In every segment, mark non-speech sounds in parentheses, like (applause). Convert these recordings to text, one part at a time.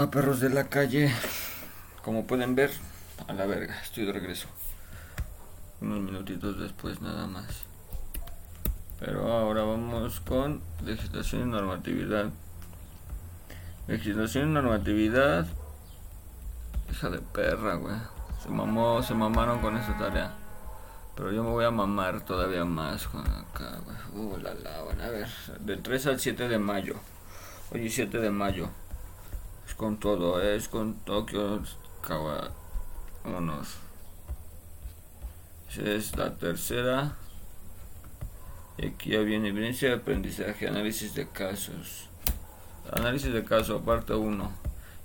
a perros de la calle. Como pueden ver, a la verga, estoy de regreso. Unos minutitos después nada más. Pero ahora vamos con legislación y normatividad. Legislación y normatividad. Hija de perra, güey. Se mamó, se mamaron con esta tarea. Pero yo me voy a mamar todavía más con acá, güey. Uh, la la, bueno, a ver. Del 3 al 7 de mayo. Hoy 7 de mayo con todo, es con Tokio, vámonos. es la tercera. Y aquí ya viene evidencia de aprendizaje, análisis de casos. Análisis de caso, parte 1.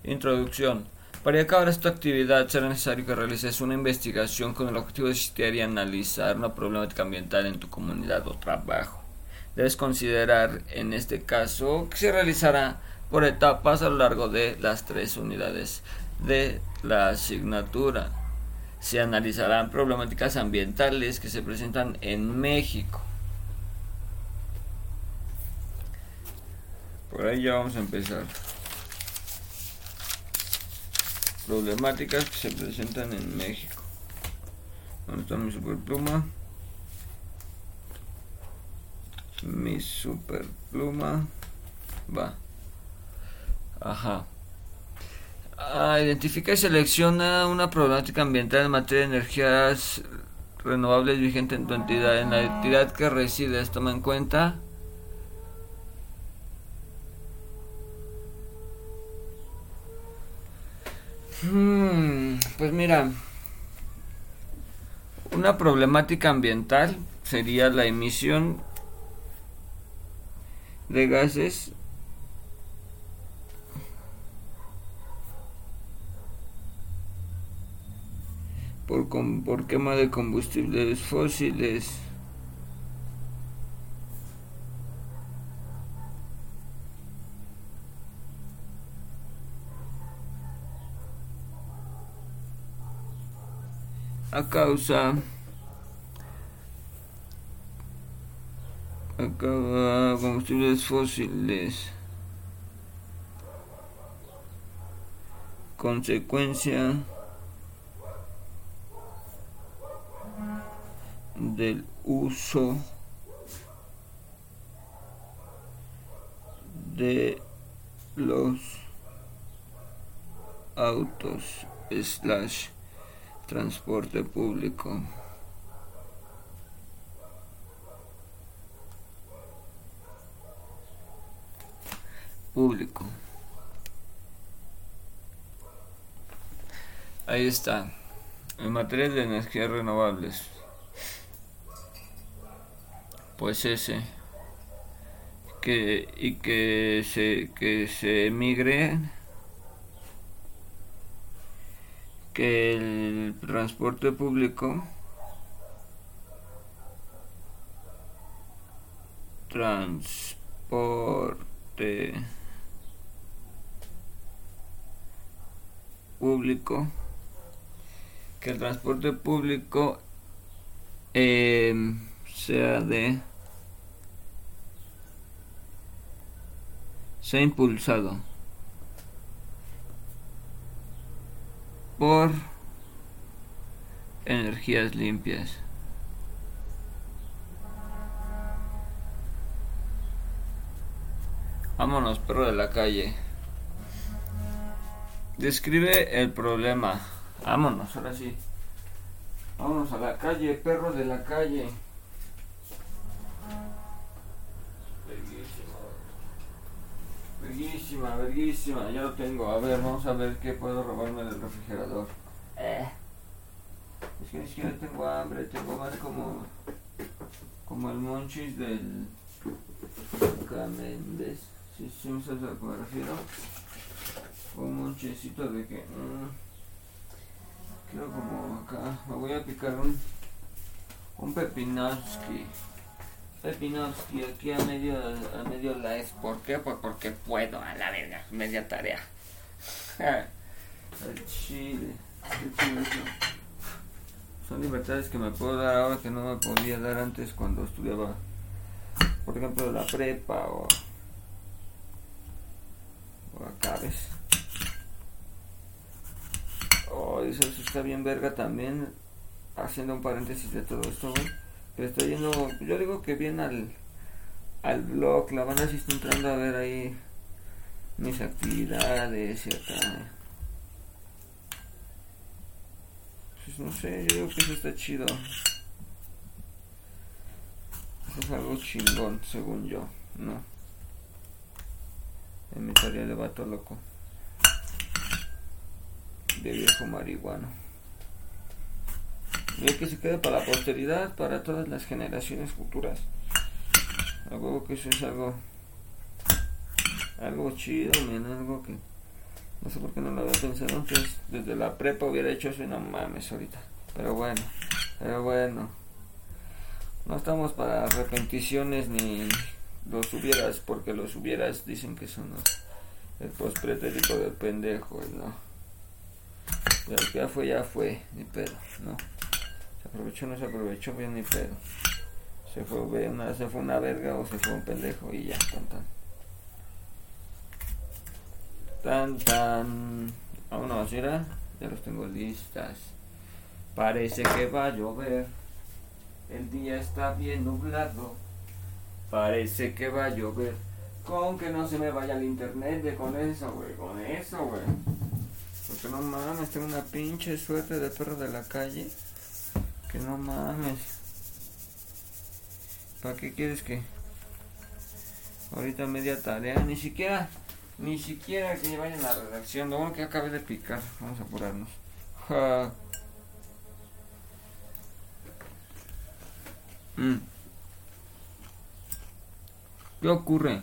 Introducción. Para acabar esta actividad será necesario que realices una investigación con el objetivo de estudiar y analizar una problemática ambiental en tu comunidad o trabajo. Debes considerar en este caso que se realizará por etapas a lo largo de las tres unidades de la asignatura. Se analizarán problemáticas ambientales que se presentan en México. Por ahí ya vamos a empezar. Problemáticas que se presentan en México. ¿Dónde está mi super pluma? Mi super pluma. Va. Ajá. Ah, identifica y selecciona una problemática ambiental en materia de energías renovables vigente en tu entidad. En la entidad que resides, toma en cuenta. Hmm, pues mira, una problemática ambiental sería la emisión de gases por, por quema de combustibles fósiles. a causa a combustibles fósiles consecuencia del uso de los autos slash transporte público. Público. Ahí está. En materia de energías renovables pues ese que y que se que se emigre que el transporte público transporte público que el transporte público eh, sea de se ha impulsado por energías limpias. Vámonos, perro de la calle. Describe el problema. Vámonos, ahora sí. Vámonos a la calle, perro de la calle. Verguísima, verguísima, ya lo tengo. A ver, vamos a ver qué puedo robarme del refrigerador. Eh. Es que ni siquiera tengo hambre, tengo más como. como el monchis del. Caméndez. Si sí, sí, sabes a lo que me refiero. Un monchecito de que. Mmm, quiero como acá. Me voy a picar un. un pepinowski. Pepinovsky aquí a medio, a medio live. ¿Por qué? Pues porque puedo, a la verga, media tarea. (laughs) El chile. Son libertades que me puedo dar ahora que no me podía dar antes cuando estudiaba, por ejemplo, la prepa o, o acá, ¿ves? eso está bien verga también. Haciendo un paréntesis de todo esto, güey. Pero estoy yendo, yo digo que bien al, al blog. La banda sí está entrando a ver ahí mis actividades y acá. Pues no sé, yo digo que eso está chido. Eso es algo chingón, según yo, ¿no? En mi tarea de vato loco. De viejo marihuano. Y que se quede para la posteridad, para todas las generaciones futuras. Algo que eso es algo. Algo chido, men, algo que. No sé por qué no lo había pensado antes. Desde la prepa hubiera hecho eso y no mames ahorita. Pero bueno, pero bueno. No estamos para repeticiones ni los hubieras, porque los hubieras dicen que son los, el pospretérito del pendejo, ¿no? Ya que ya fue, ya fue, ni pedo, ¿no? Aprovechó, no se aprovechó, bien ni pedo. Se fue una, se fue una verga o se fue un pendejo y ya, tan tan. Tan tan. Vámonos, mira. Ya los tengo listas. Parece que va a llover. El día está bien nublado. Parece que va a llover. Con que no se me vaya el internet de con eso, güey. Con eso, güey. Porque no mames, tengo una pinche suerte de perro de la calle. Que no mames. ¿Para qué quieres que? Ahorita media tarea, ni siquiera, ni siquiera que vayan a la redacción. Lo bueno que acabe de picar. Vamos a apurarnos. Mm. ¿Qué ocurre?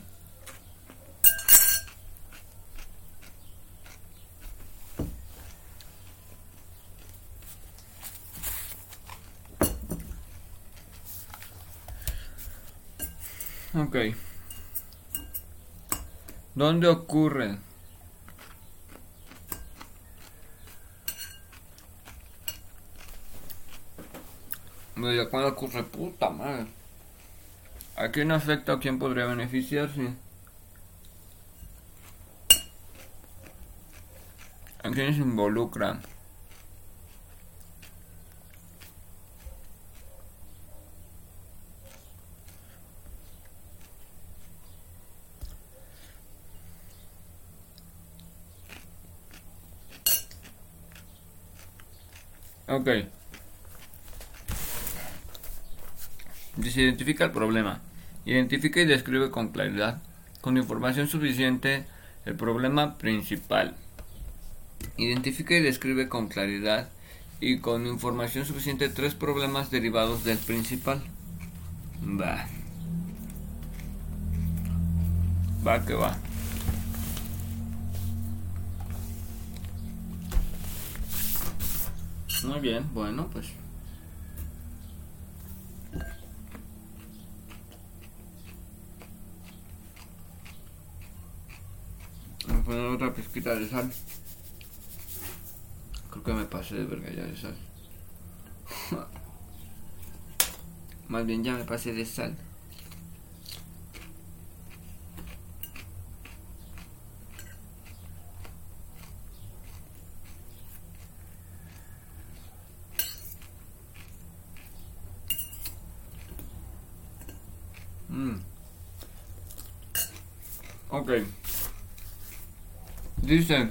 Ok. ¿Dónde ocurre? Me cuando ocurre puta madre. ¿A quién afecta o quién podría beneficiarse? ¿A quién se involucra? Ok. Dice, identifica el problema. Identifica y describe con claridad, con información suficiente, el problema principal. Identifica y describe con claridad y con información suficiente tres problemas derivados del principal. Va. Va que va. Muy bien, bueno, pues. Voy a poner otra pizquita de sal. Creo que me pasé de verga ya de sal. (laughs) Más bien ya me pasé de sal. Ok. Dice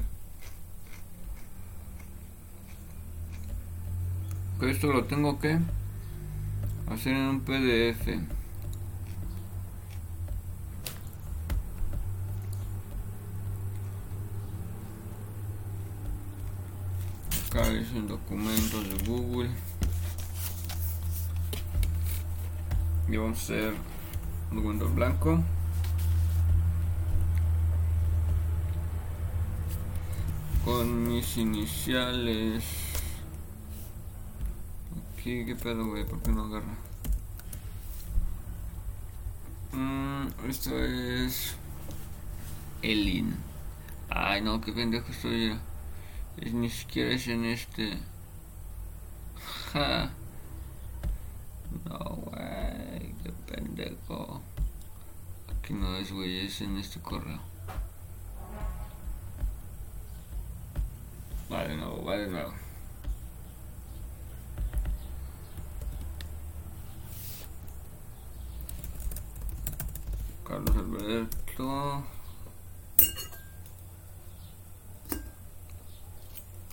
que esto lo tengo que hacer en un PDF. Acá es el documento de Google. Y vamos a hacer un documento blanco. con mis iniciales. Aquí, qué pedo, güey, ¿por qué no agarra? Mm, esto es. Elin. Ay, no, qué pendejo estoy. Es, ni siquiera es en este. Ja. Gabriel aquí no es güey es en este correo. Va de nuevo va de nuevo Carlos Alberto.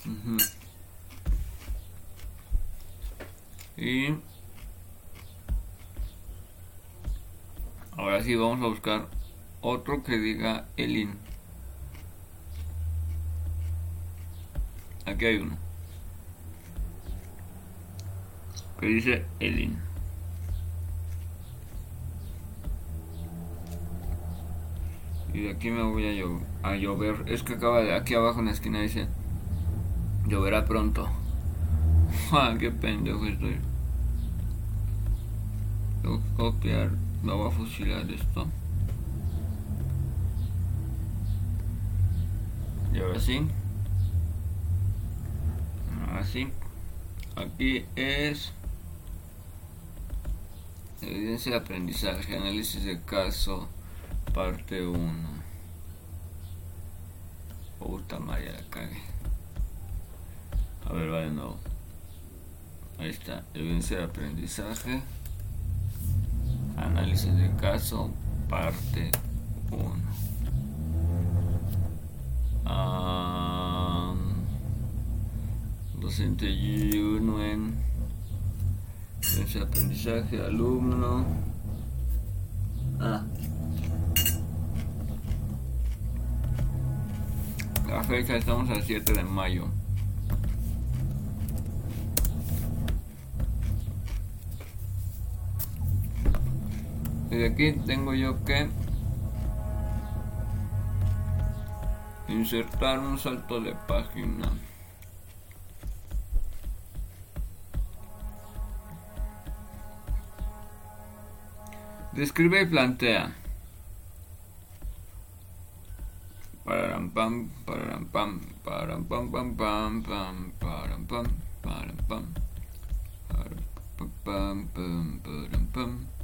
Uh -huh. y sí vamos a buscar otro que diga Elin. Aquí hay uno. Que dice Elin. Y de aquí me voy a, llo- a llover. Es que acaba de aquí abajo en la esquina dice lloverá pronto. (laughs) Ah, qué pendejo estoy. Tengo copiar. Me voy a fusilar esto. Y ahora sí. Ahora sí. Aquí es evidencia de aprendizaje, análisis de caso, parte 1. Puta madre, la cague. A ver, va de nuevo. Ahí está, evidencia de aprendizaje, análisis de caso, parte 1. Ah, docente Yunuen, evidencia de aprendizaje, alumno. Ah. La fecha estamos al 7 de mayo. Y de aquí tengo yo que insertar un salto de página. Describe y plantea. Pararam pam, pararam pam, pararam pam pam pam pam, pararam pam, pararam pam, pararam pam pam pam, pararam pam.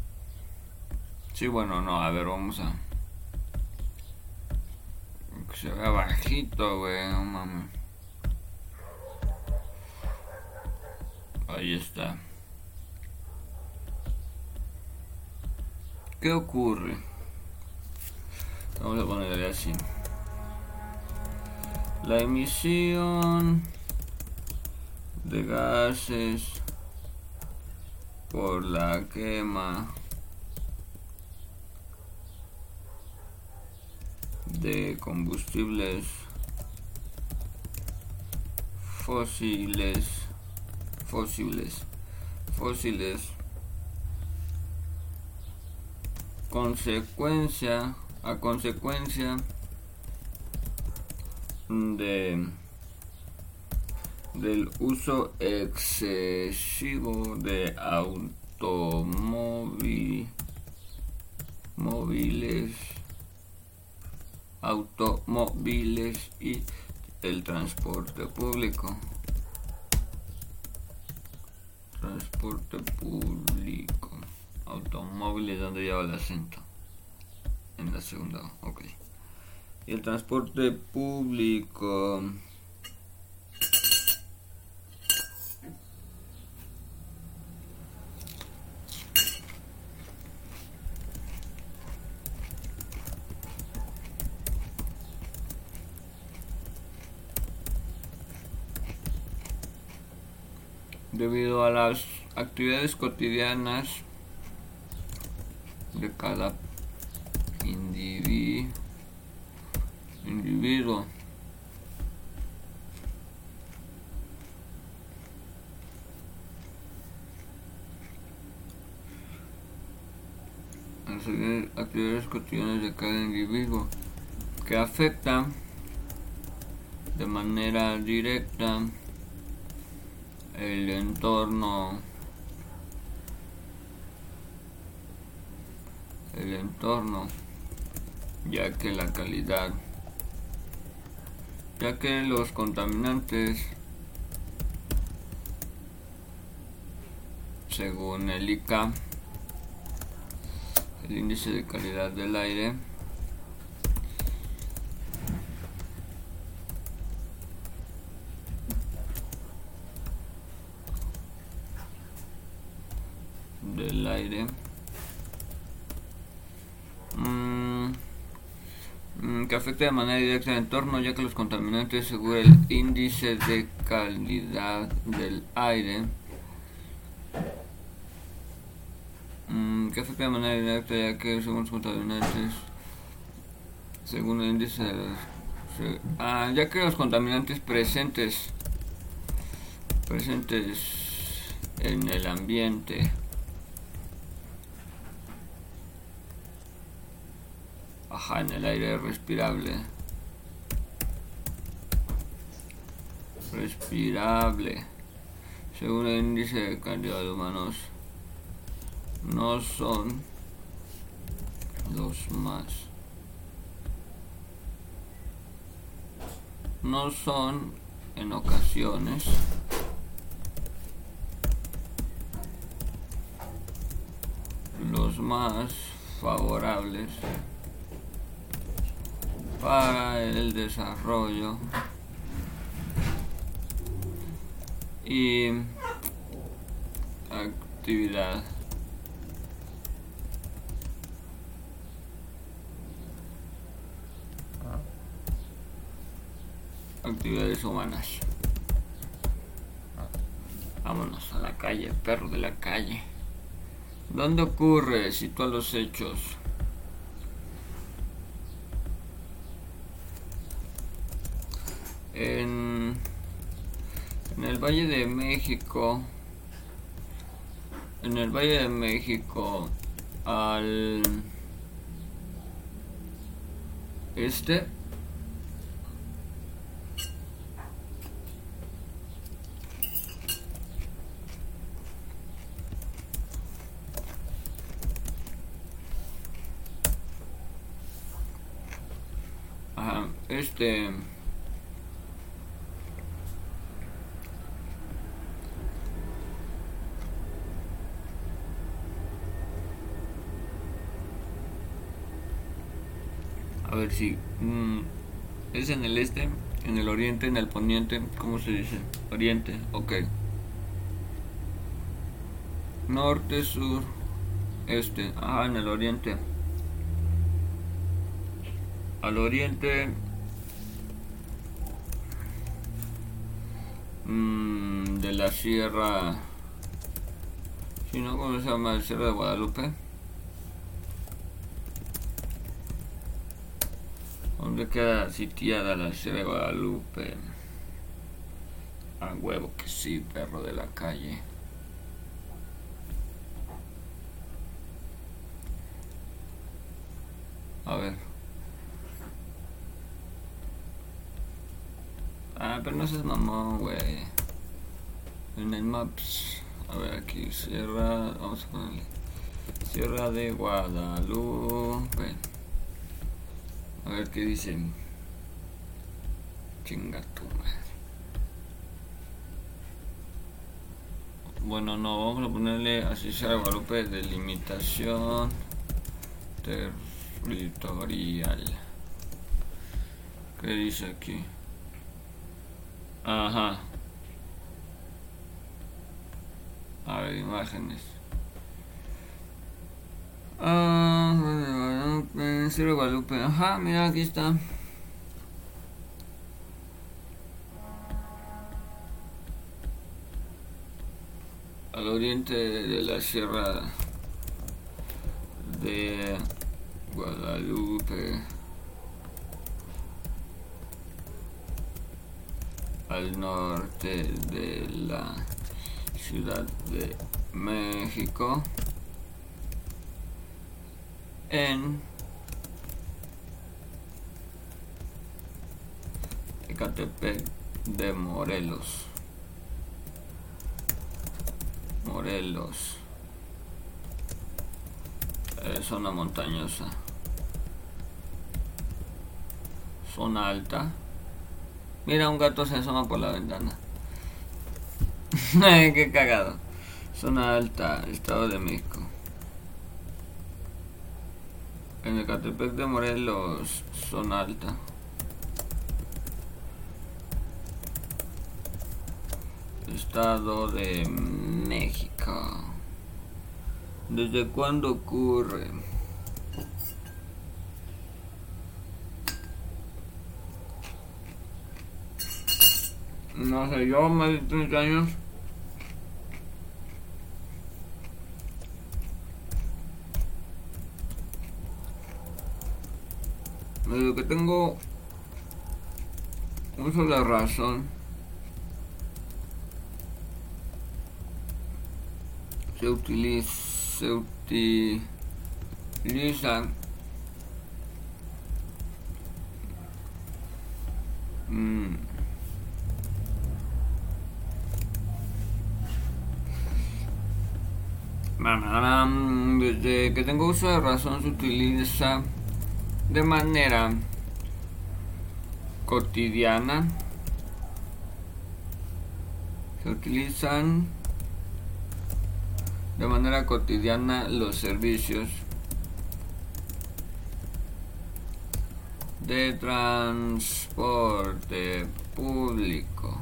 Sí, bueno, no, a ver, vamos a. Que se vea bajito, güey, no mames. Ahí está. ¿Qué ocurre? Vamos a ponerle así. La emisión de gases por la quema de combustibles fósiles fósiles fósiles. Consecuencia a consecuencia de del uso excesivo de automóviles móviles automóviles y el transporte público. Transporte público. Automóviles donde lleva el acento en la segunda ok. Y el transporte público debido a las actividades cotidianas de cada individuo individuo. Las actividades cotidianas de cada individuo que afectan de manera directa el entorno el entorno ya que la calidad ya que los contaminantes según el ICA el índice de calidad del aire del aire Mm, que afecta de manera directa al entorno, ya que los contaminantes, según el índice de calidad del aire, mm, que afecta de manera directa, ya que según los contaminantes, según el índice de ah, ya que los contaminantes presentes presentes en el ambiente En el aire respirable. Respirable. Según el índice de calidad de humanos, no son los más. No son en ocasiones los más favorables para el desarrollo. Y actividad. Actividades humanas. Vámonos a la calle perro de la calle. ¿dónde ocurre? sitúa los hechos en, el Valle de México, en el Valle de México, al este, este si mm, es en el este, en el oriente, en el poniente, ¿cómo se dice? Oriente, ok. Norte, sur, este, ah, en el oriente. Al oriente mmm, de la sierra, si no, ¿cómo se llama? Sierra de Guadalupe. ¿Dónde queda sitiada la Sierra de Guadalupe? A huevo que sí, perro de la calle. A ver. Ah, pero no seas mamón, güey. En el Maps. A ver, aquí, Sierra. Vamos a ponerle. Sierra de Guadalupe. A ver qué dicen. Chinga tu madre. Bueno, no, vamos a ponerle así sea Guadalupe delimitación territorial. ¿Qué dice aquí? Ajá. A ver, imágenes. Ah, Cero Guadalupe. Ajá, mira, aquí está. Al oriente de la sierra de Guadalupe. Al norte de la Ciudad de México en Ecatepec de Morelos. Morelos. Es zona montañosa. Zona alta. Mira, un gato se asoma por la ventana. (laughs) Qué cagado. Zona alta, Estado de México. En el Catepec de Morelos, zona alta. Estado de México. ¿Desde cuándo ocurre? No sé, yo más de 30 años. Desde que tengo uso de razón. Se utiliza, se utilizan mm, Desde que tengo uso de razón se utiliza de manera cotidiana. Se utilizan de manera cotidiana los servicios de transporte público.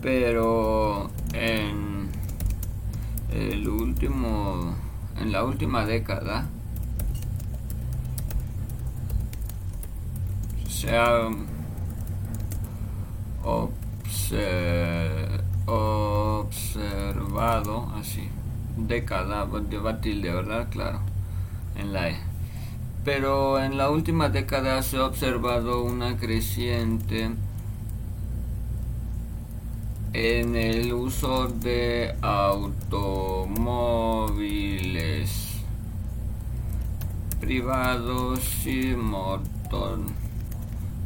Pero en el último, en la última década, se ha observado así, década, de verdad, claro, en la E. Pero en la última década se ha observado una creciente en el uso de automóviles privados y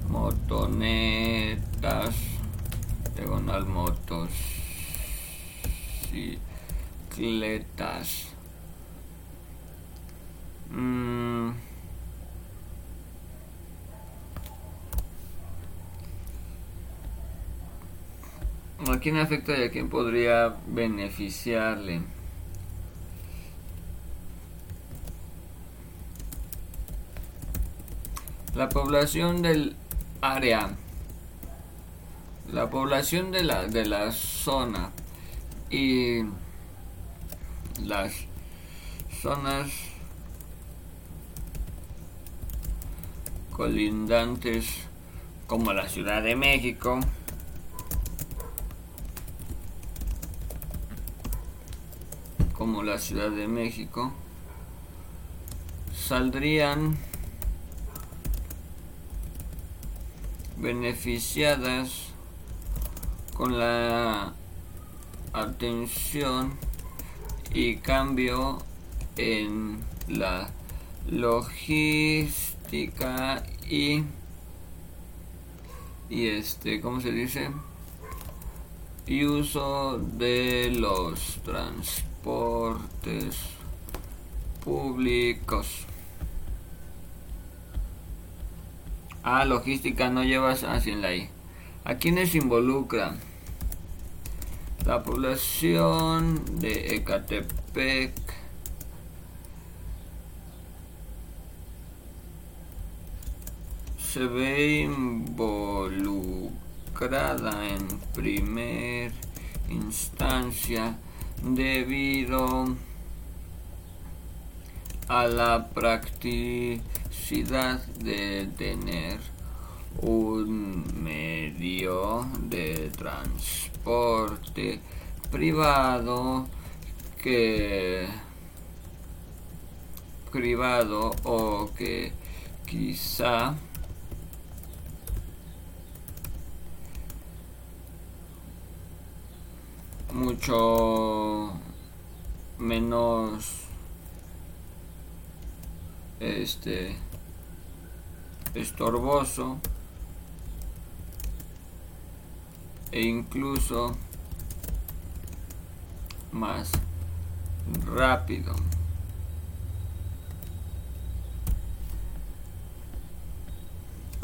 motonetas, diagonal motos, cicletas. Mm. ¿A quién afecta y a quién podría beneficiarle? La población del área, la población de la, de la zona y las zonas colindantes como la Ciudad de México. Como la Ciudad de México saldrían beneficiadas con la atención y cambio en la logística y y este cómo se dice y uso de los transportes públicos Ah, logística no llevas así en la I. ¿A quiénes involucra? La población de Ecatepec. Se ve involucrada en primer instancia debido a la practicidad de tener un medio de transporte privado que privado o que quizá mucho menos este estorboso e incluso más rápido.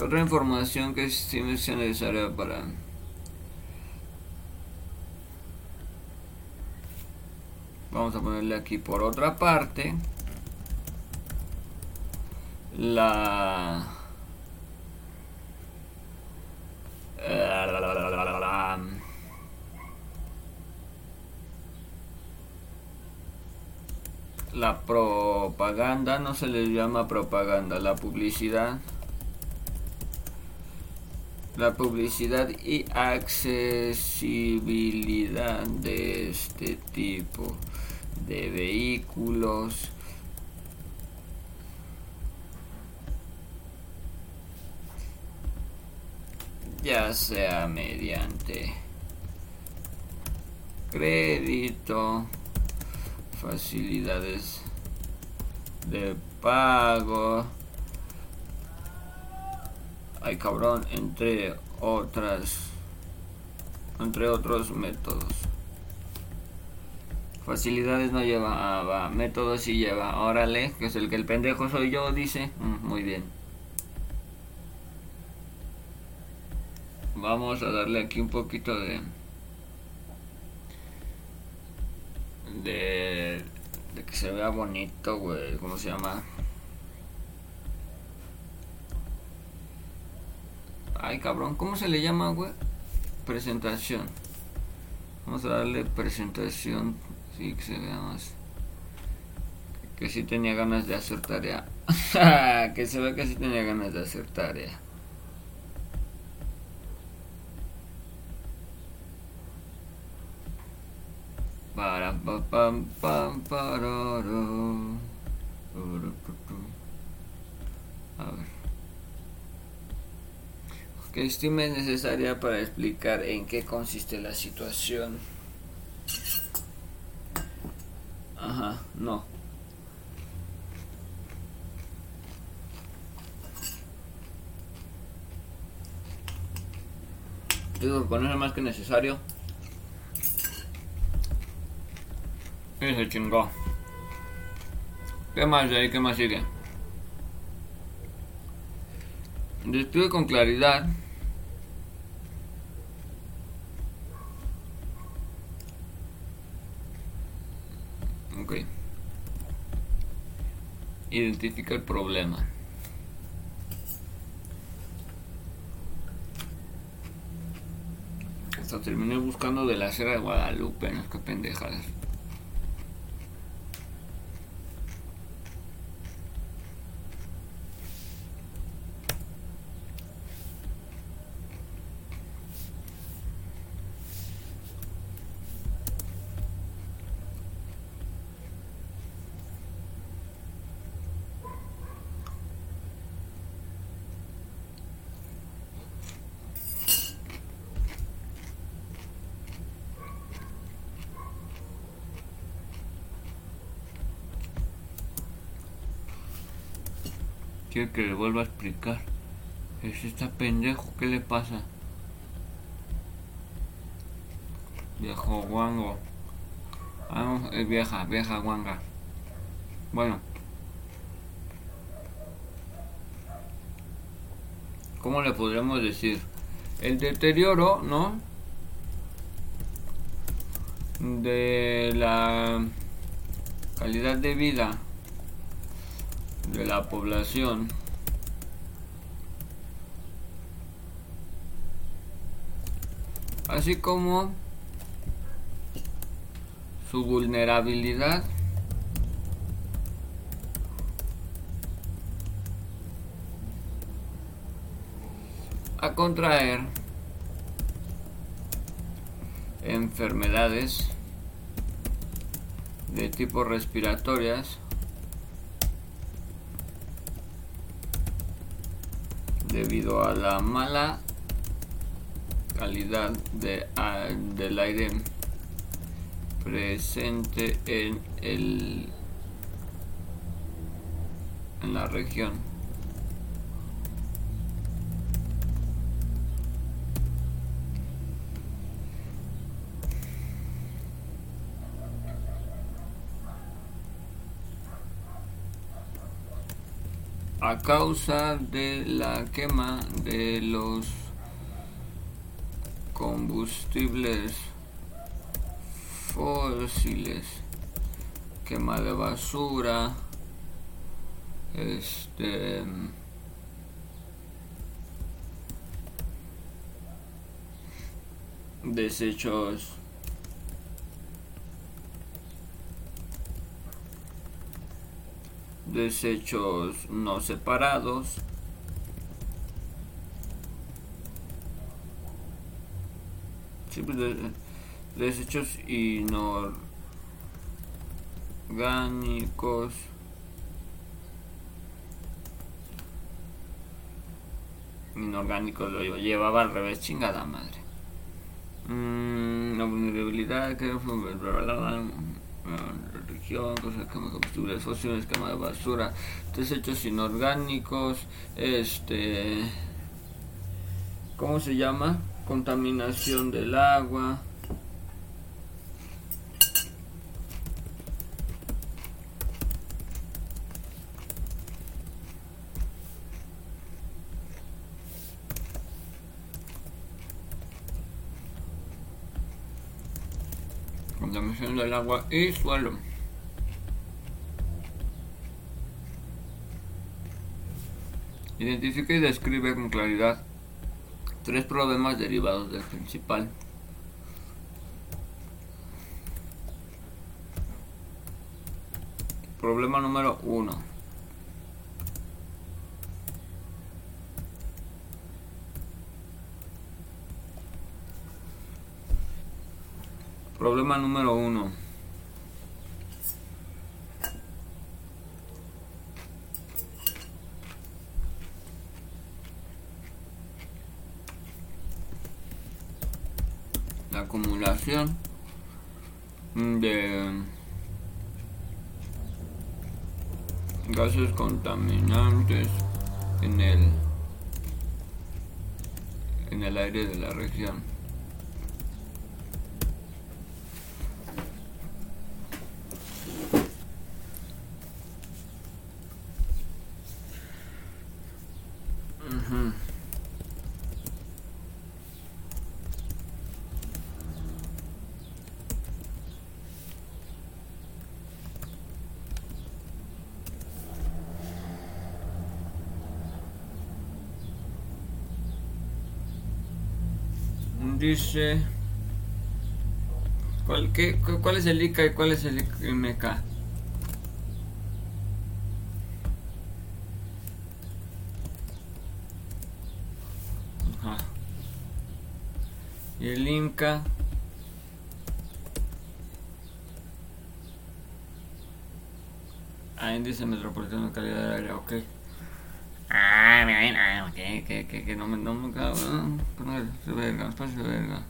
Otra información que sí me sea necesaria para vamos a ponerle aquí por otra parte la la propaganda no se le llama propaganda la publicidad. La publicidad y accesibilidad de este tipo de vehículos ya sea mediante crédito, facilidades de pago, ay cabrón, entre otras, entre otros métodos. Facilidades no lleva, va, métodos sí lleva, órale, que es el que el pendejo soy yo, dice, mm, muy bien. Vamos a darle aquí un poquito de... De, de que se vea bonito, güey. ¿Cómo se llama? Ay, cabrón, ¿cómo se le llama, güey? Presentación. Vamos a darle presentación. Sí, que se vea más. Que sí tenía ganas de hacer tarea. (laughs) que se vea que sí tenía ganas de hacer tarea. A ver. Que estime necesaria para explicar en qué consiste la situación. Ajá, no. Digo, poner más que necesario. Y se chingó. ¿Qué más de ahí? ¿Qué más sigue? Describe con claridad. Ok. Identifica el problema. Hasta terminé buscando de la Sierra de Guadalupe, no es que pendejadas. Quiero que le vuelva a explicar. Es está pendejo, ¿qué le pasa? Viejo guango. No, es vieja, vieja guanga. Bueno. ¿Cómo le podríamos decir? El deterioro, ¿no? De la calidad de vida la población. Así como su vulnerabilidad. A contraer enfermedades de tipo respiratorias debido a la mala calidad de, del aire presente en el en la región a causa de la quema de los combustibles fósiles, quema de basura, este desechos desechos no separados pues de- desechos inorgánicos. Inorgánicos lo lleva- llevaba al revés, chingada madre. Mm, la vulnerabilidad que fue religión, cosas como combustibles fósiles, quema de basura, desechos inorgánicos, este, ¿cómo se llama? Contaminación del agua. agua y suelo. Identifica y describe con claridad tres problemas derivados del principal. Problema número uno. Problema número 1. Acumulación de gases contaminantes en el en el aire de la región. Dice. ¿Cuál, qué, cu- ¿Cuál es el ICA y cuál es el IMK? Y el IMCA. Ah, índice metropolitano de calidad del aire, ok. Ah, que, que, que no me, no me cago, ¿no? Verga, espacio verga.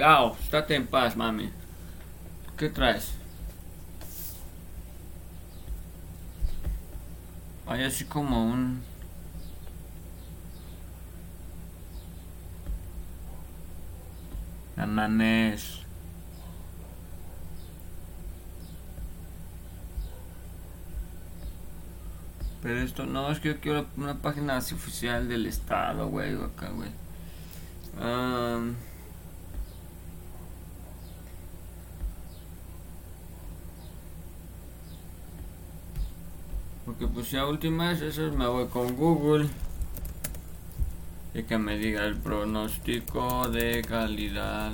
Claro, estate en paz, mami. ¿Qué traes? Hay así como un... Mames. Pero esto no, es que yo quiero una página así oficial del estado, güey, acá, güey. Am, porque pues ya últimas, eso me voy con Google. Y que me diga el pronóstico de calidad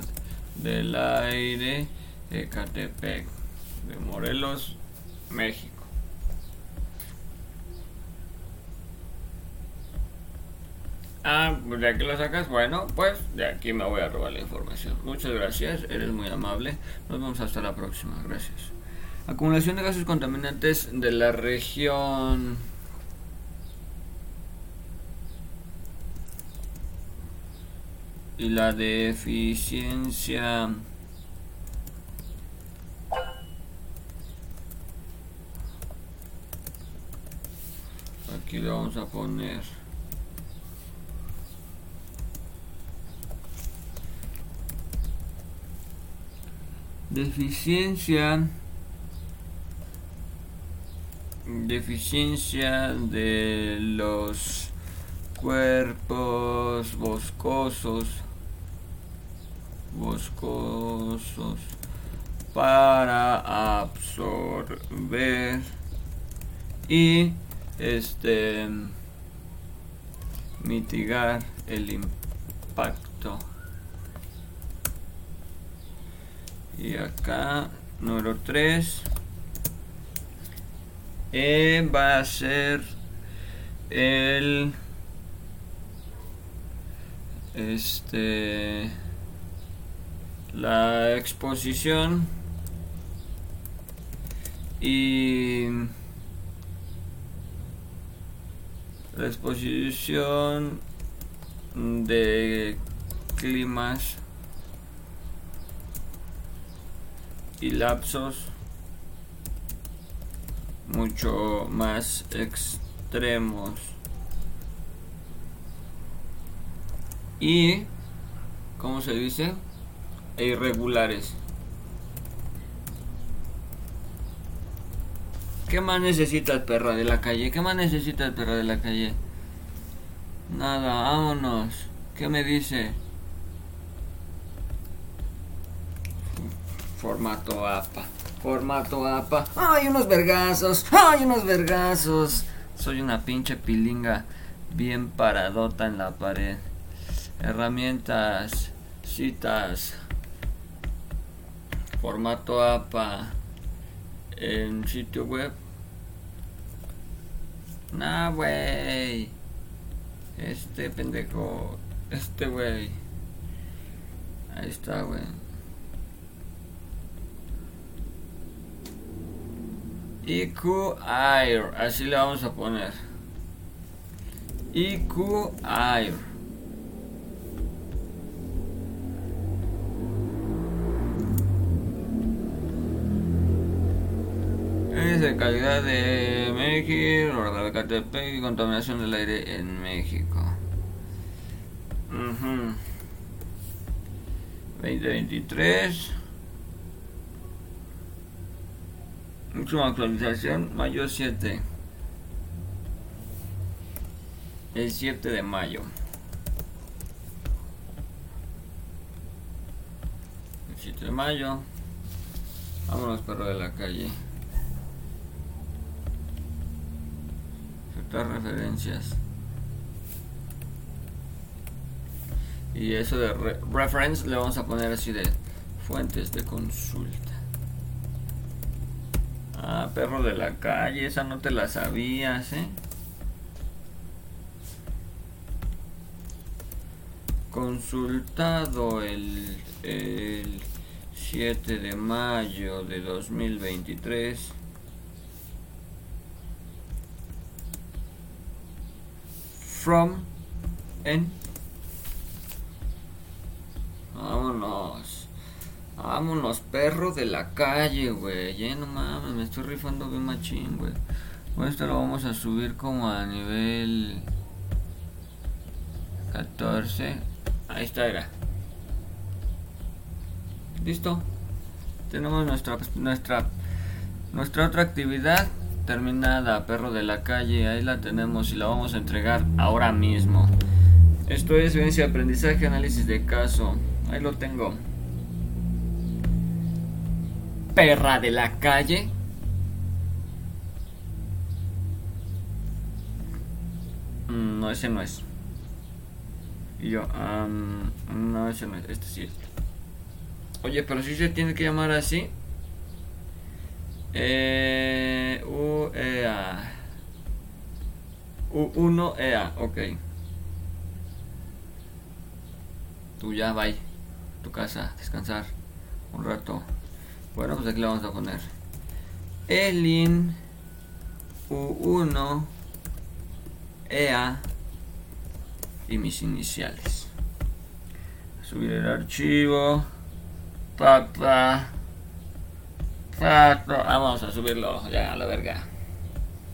del aire de Catepec, de Morelos, México. Ah, pues de aquí lo sacas. Bueno, pues de aquí me voy a robar la información. Muchas gracias, eres muy amable. Nos vemos hasta la próxima. Gracias. Acumulación de gases contaminantes de la región. Y la deficiencia. Aquí le vamos a poner. Deficiencia. Deficiencia de los cuerpos boscosos boscosos para absorber y este mitigar el impacto. Y acá número 3 e va a ser el este la exposición y la exposición de climas y lapsos mucho más extremos y ¿cómo se dice? e irregulares ¿Qué más necesitas, perra de la calle? ¿Qué más necesitas, perra de la calle? Nada, vámonos. ¿Qué me dice? Formato APA. Formato APA. ¡Ay, unos vergazos! ¡Ay, unos vergazos! Soy una pinche pilinga bien paradota en la pared. Herramientas, citas. Formato APA en sitio web. Nah, wey. Este pendejo. Este wey. Ahí está, wey. IQ Air. Así le vamos a poner. IQ Air. de calidad de México, de Catepec y contaminación del aire en México. 2023. Última actualización, mayo 7. El 7 de mayo. El 7 de mayo. Vámonos, perro de la calle. referencias. Y eso de reference le vamos a poner así de fuentes de consulta. Ah, perro de la calle, esa no te la sabías, ¿eh? Consultado el, el 7 de mayo de 2023 from en Vámonos. Vámonos, perro de la calle, güey. Ya no mames, me estoy rifando bien machín, güey. Bueno, esto lo vamos a subir como a nivel 14. Ahí está, era. Listo. Tenemos nuestra nuestra nuestra otra actividad terminada, perro de la calle, ahí la tenemos y la vamos a entregar ahora mismo. Esto es vivencia de aprendizaje, análisis de caso. Ahí lo tengo. Perra de la calle. Mm, no, ese no es. Y yo, no, ese no es. Este sí es. Oye, pero si se tiene que llamar así. Eh, UEA. U1EA, ok. Tú ya, bye. Tu casa, descansar un rato. Bueno, pues aquí le vamos a poner. Elin U1 EA y mis iniciales. Subir el archivo. Tata. Vamos a subirlo ya a la verga.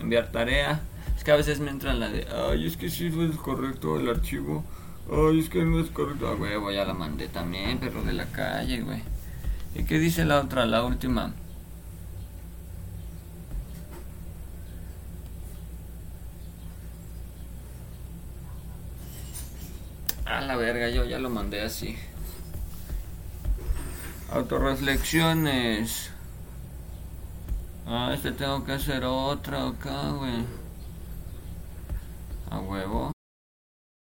Enviar tarea. Es que a veces me entran la de, ay, es que sí es correcto el archivo. Ay, es que no es correcto. Ah, huevo, ya la mandé también, perro de la calle, güey. ¿Y qué dice la otra, la última? A la verga, yo ya lo mandé así. Autoreflexiones. Ah, este tengo que hacer otro acá, güey. A huevo.